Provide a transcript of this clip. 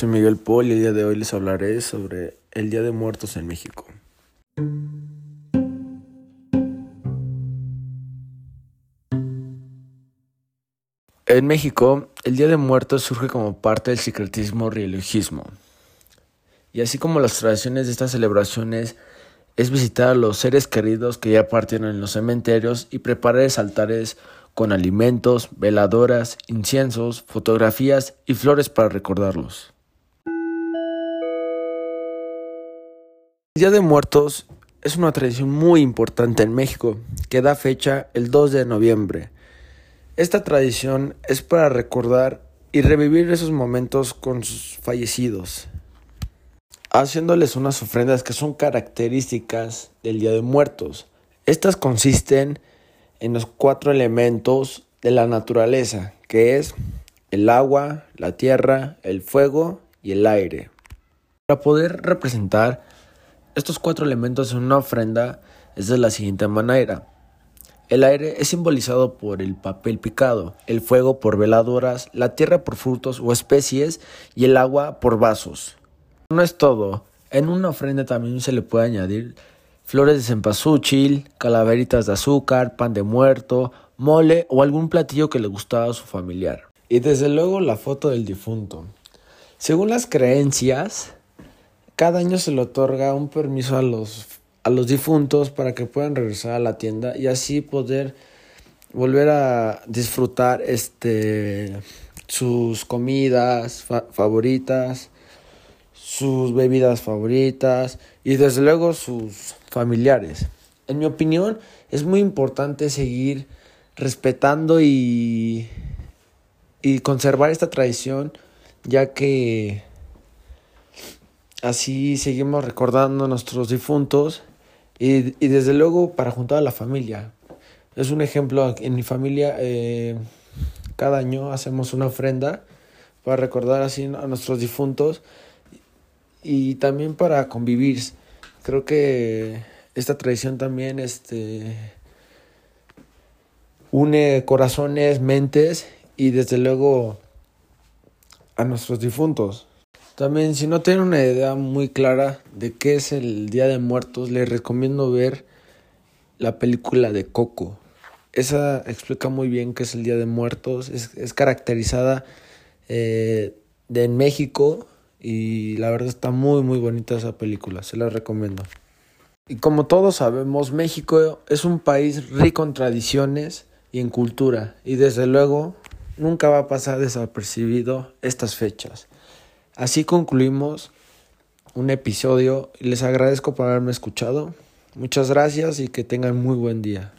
Soy Miguel Paul y el día de hoy les hablaré sobre el Día de Muertos en México. En México, el Día de Muertos surge como parte del secretismo religiosismo. Y así como las tradiciones de estas celebraciones es visitar a los seres queridos que ya partieron en los cementerios y preparar altares con alimentos, veladoras, inciensos, fotografías y flores para recordarlos. Día de Muertos es una tradición muy importante en México que da fecha el 2 de noviembre. Esta tradición es para recordar y revivir esos momentos con sus fallecidos, haciéndoles unas ofrendas que son características del Día de Muertos. Estas consisten en los cuatro elementos de la naturaleza, que es el agua, la tierra, el fuego y el aire. Para poder representar estos cuatro elementos en una ofrenda es de la siguiente manera. El aire es simbolizado por el papel picado, el fuego por veladoras, la tierra por frutos o especies y el agua por vasos. No es todo. En una ofrenda también se le puede añadir flores de cempasúchil, calaveritas de azúcar, pan de muerto, mole o algún platillo que le gustaba a su familiar. Y desde luego la foto del difunto. Según las creencias, cada año se le otorga un permiso a los, a los difuntos para que puedan regresar a la tienda y así poder volver a disfrutar este sus comidas favoritas, sus bebidas favoritas y desde luego sus familiares. En mi opinión es muy importante seguir respetando y, y conservar esta tradición ya que Así seguimos recordando a nuestros difuntos y, y, desde luego para juntar a la familia. Es un ejemplo, en mi familia eh, cada año hacemos una ofrenda para recordar así a nuestros difuntos y también para convivir. Creo que esta tradición también este, une corazones, mentes y desde luego a nuestros difuntos. También, si no tienen una idea muy clara de qué es el Día de Muertos, les recomiendo ver la película de Coco. Esa explica muy bien qué es el Día de Muertos. Es, caracterizada eh, de México y la verdad está muy muy bonita esa película. Se la recomiendo. Y como todos sabemos, México es un país rico en tradiciones y en cultura. Y desde luego nunca va a pasar desapercibido estas fechas. Así concluimos un episodio y les agradezco por haberme escuchado. Muchas gracias y que tengan muy buen día.